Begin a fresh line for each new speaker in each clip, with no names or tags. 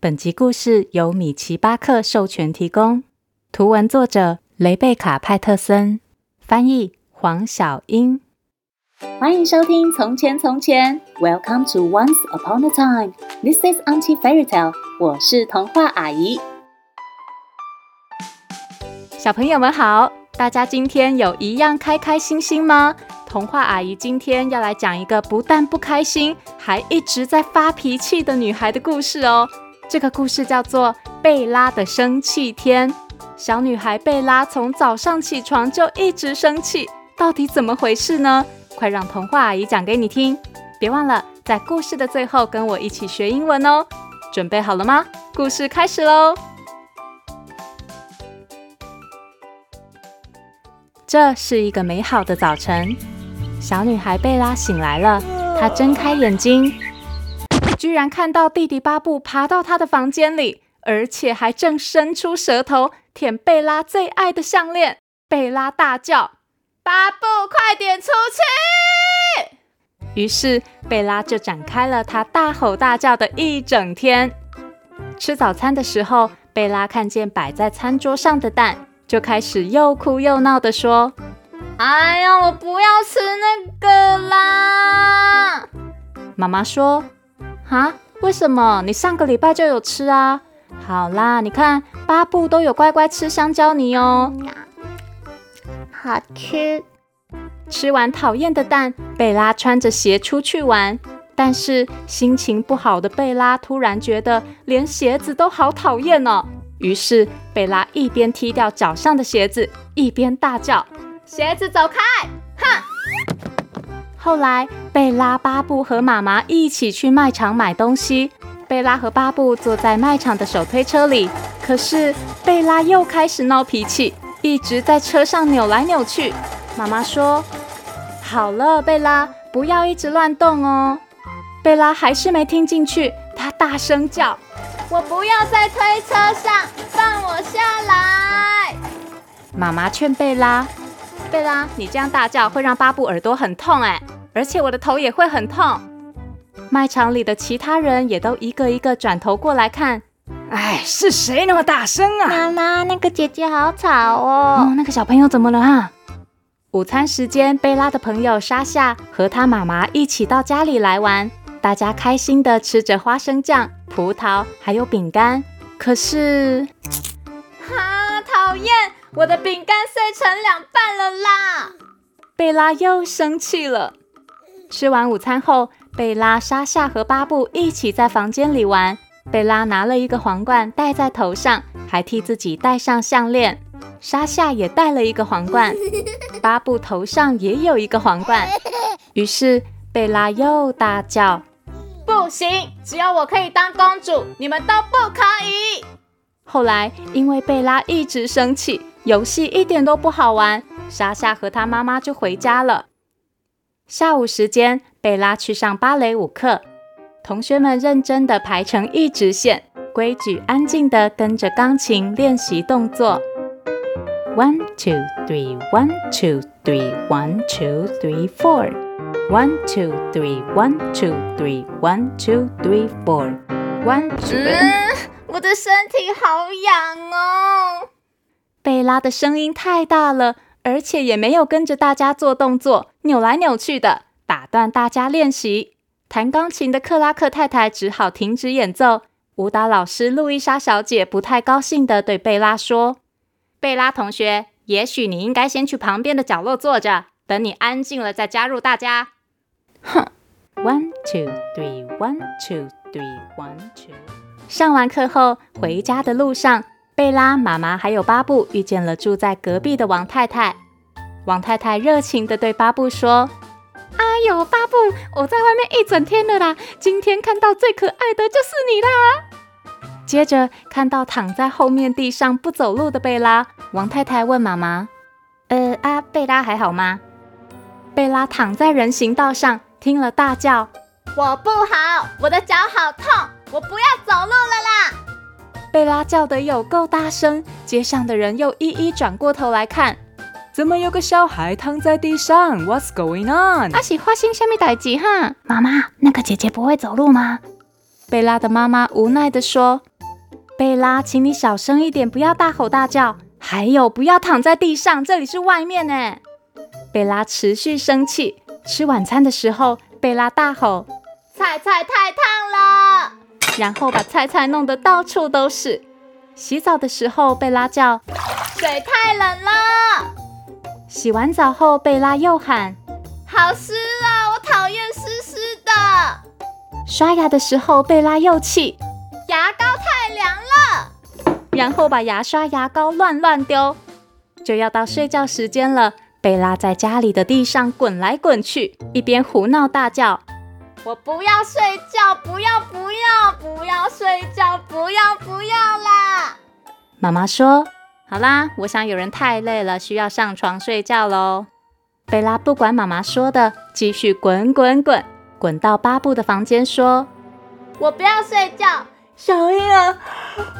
本集故事由米奇巴克授权提供，图文作者雷贝卡派特森，翻译黄小英。
欢迎收听《从前从前》，Welcome to Once Upon a Time。This is Auntie Fairy Tale。我是童话阿姨。
小朋友们好，大家今天有一样开开心心吗？童话阿姨今天要来讲一个不但不开心，还一直在发脾气的女孩的故事哦。这个故事叫做《贝拉的生气天》。小女孩贝拉从早上起床就一直生气，到底怎么回事呢？快让童话阿姨讲给你听！别忘了在故事的最后跟我一起学英文哦。准备好了吗？故事开始喽！这是一个美好的早晨，小女孩贝拉醒来了，她睁开眼睛。居然看到弟弟巴布爬到他的房间里，而且还正伸出舌头舔贝拉最爱的项链。贝拉大叫：“巴布，快点出去！”于是贝拉就展开了他大吼大叫的一整天。吃早餐的时候，贝拉看见摆在餐桌上的蛋，就开始又哭又闹的说：“哎呀，我不要吃那个啦！”妈妈说。啊？为什么？你上个礼拜就有吃啊？好啦，你看巴布都有乖乖吃香蕉泥哦。
好吃。
吃完讨厌的蛋，贝拉穿着鞋出去玩。但是心情不好的贝拉突然觉得连鞋子都好讨厌哦。于是贝拉一边踢掉脚上的鞋子，一边大叫：“鞋子走开！”后来，贝拉、巴布和妈妈一起去卖场买东西。贝拉和巴布坐在卖场的手推车里，可是贝拉又开始闹脾气，一直在车上扭来扭去。妈妈说：“好了，贝拉，不要一直乱动哦。”贝拉还是没听进去，她大声叫：“我不要在推车上，放我下来！”妈妈劝贝拉：“贝拉，你这样大叫会让巴布耳朵很痛哎。”而且我的头也会很痛。卖场里的其他人也都一个一个转头过来看。哎，是谁那么大声啊？
妈妈，那个姐姐好吵哦。
哦，那个小朋友怎么了啊？午餐时间，贝拉的朋友莎夏和她妈妈一起到家里来玩，大家开心的吃着花生酱、葡萄还有饼干。可是，哈，讨厌！我的饼干碎成两半了啦！贝拉又生气了。吃完午餐后，贝拉、莎夏和巴布一起在房间里玩。贝拉拿了一个皇冠戴在头上，还替自己戴上项链。莎夏也戴了一个皇冠，巴布头上也有一个皇冠。于是贝拉又大叫：“不行！只要我可以当公主，你们都不可以！”后来因为贝拉一直生气，游戏一点都不好玩，莎夏和她妈妈就回家了。下午时间，贝拉去上芭蕾舞课，同学们认真地排成一直线，规矩安静地跟着钢琴练习动作。One two three, one two three, one two three four. One two three, one two three, one two three four. One two.
嗯，我的身体好痒哦。
贝拉的声音太大了。而且也没有跟着大家做动作，扭来扭去的，打断大家练习。弹钢琴的克拉克太太只好停止演奏。舞蹈老师路易莎小姐不太高兴地对贝拉说：“贝拉同学，也许你应该先去旁边的角落坐着，等你安静了再加入大家。”哼，one two three one two three one two。上完课后，回家的路上。贝拉妈妈还有巴布遇见了住在隔壁的王太太。王太太热情地对巴布说：“哎呦，巴布，我在外面一整天了啦，今天看到最可爱的就是你啦。”接着看到躺在后面地上不走路的贝拉，王太太问妈妈：“呃啊，贝拉还好吗？”贝拉躺在人行道上，听了大叫：“我不好，我的脚好痛，我不要走路了啦！”贝拉叫得有够大声，街上的人又一一转过头来看，怎么有个小孩躺在地上？What's going on？
阿喜花心虾米代志哈？妈妈，那个姐姐不会走路吗？
贝拉的妈妈无奈地说：“贝拉，请你小声一点，不要大吼大叫，还有不要躺在地上，这里是外面呢。贝拉持续生气。吃晚餐的时候，贝拉大吼：“
菜菜太烫了！”
然后把菜菜弄得到处都是。洗澡的时候，贝拉叫：“
水太冷了！”
洗完澡后，贝拉又喊：“
好湿啊，我讨厌湿湿的。”
刷牙的时候，贝拉又气：“
牙膏太凉了。”
然后把牙刷、牙膏乱乱丢。就要到睡觉时间了，贝拉在家里的地上滚来滚去，一边胡闹大叫。
我不要睡觉，不要不要不要睡觉，不要不要啦！
妈妈说：“好啦，我想有人太累了，需要上床睡觉喽。”贝拉不管妈妈说的，继续滚滚滚，滚到巴布的房间，说：“
我不要睡觉，小婴儿，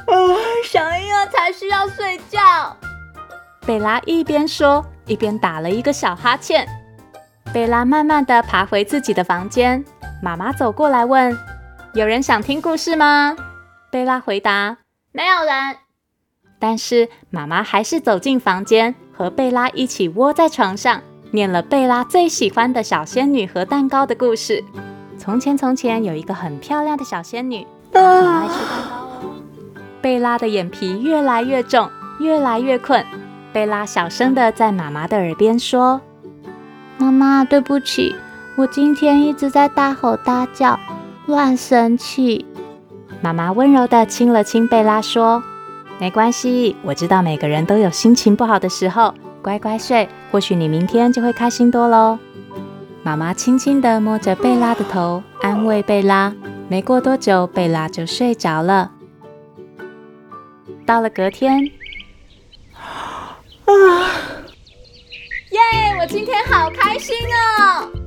呃，小婴儿才需要睡觉。”
贝拉一边说，一边打了一个小哈欠。贝拉慢慢的爬回自己的房间。妈妈走过来问：“有人想听故事吗？”贝拉回答：“
没有人。”
但是妈妈还是走进房间，和贝拉一起窝在床上，念了贝拉最喜欢的小仙女和蛋糕的故事。从前，从前有一个很漂亮的小仙女，她很爱吃蛋糕哦。贝拉的眼皮越来越重，越来越困。贝拉小声的在妈妈的耳边说：“
妈妈，对不起。”我今天一直在大吼大叫，乱生气。
妈妈温柔地亲了亲贝拉，说：“没关系，我知道每个人都有心情不好的时候，乖乖睡，或许你明天就会开心多喽。”妈妈轻轻地摸着贝拉的头，安慰贝拉。没过多久，贝拉就睡着了。到了隔天，
啊，耶！我今天好开心哦。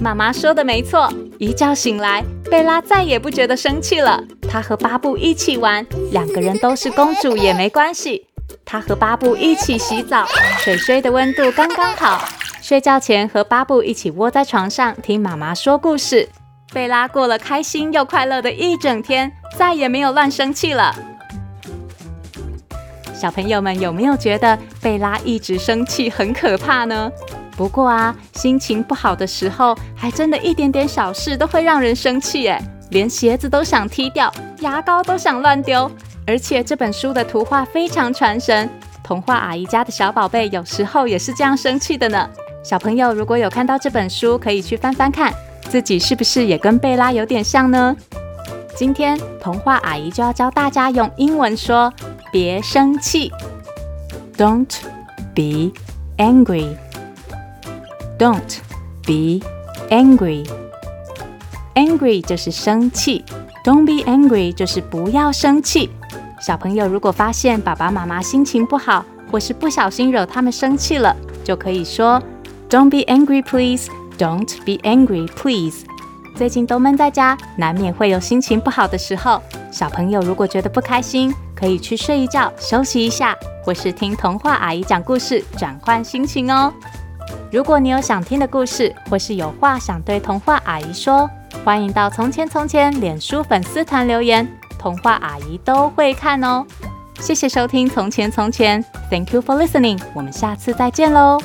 妈妈说的没错，一觉醒来，贝拉再也不觉得生气了。她和巴布一起玩，两个人都是公主也没关系。她和巴布一起洗澡，水水的温度刚刚好。睡觉前和巴布一起窝在床上听妈妈说故事。贝拉过了开心又快乐的一整天，再也没有乱生气了。小朋友们有没有觉得贝拉一直生气很可怕呢？不过啊，心情不好的时候，还真的一点点小事都会让人生气诶，连鞋子都想踢掉，牙膏都想乱丢。而且这本书的图画非常传神，童话阿姨家的小宝贝有时候也是这样生气的呢。小朋友如果有看到这本书，可以去翻翻看，自己是不是也跟贝拉有点像呢？今天童话阿姨就要教大家用英文说“别生气 ”，Don't be angry。Don't be angry. Angry 就是生气，Don't be angry 就是不要生气。小朋友如果发现爸爸妈妈心情不好，或是不小心惹他们生气了，就可以说 Don't be angry, please. Don't be angry, please. 最近都闷在家，难免会有心情不好的时候。小朋友如果觉得不开心，可以去睡一觉，休息一下，或是听童话阿姨讲故事，转换心情哦。如果你有想听的故事，或是有话想对童话阿姨说，欢迎到《从前从前》脸书粉丝团留言，童话阿姨都会看哦。谢谢收听《从前从前》，Thank you for listening，我们下次再见喽。